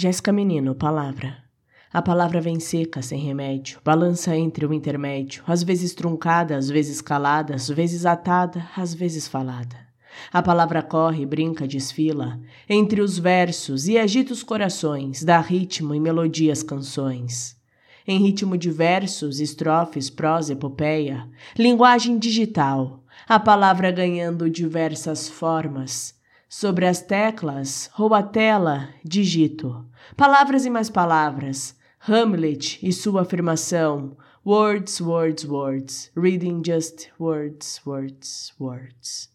Jéssica Menino, palavra. A palavra vem seca, sem remédio, balança entre o intermédio, às vezes truncada, às vezes calada, às vezes atada, às vezes falada. A palavra corre, brinca, desfila entre os versos e agita os corações, dá ritmo e melodia às canções. Em ritmo de versos, estrofes, prosa, epopeia, linguagem digital, a palavra ganhando diversas formas, Sobre as teclas ou a tela, digito palavras e mais palavras. Hamlet e sua afirmação: Words, words, words. Reading just words, words, words.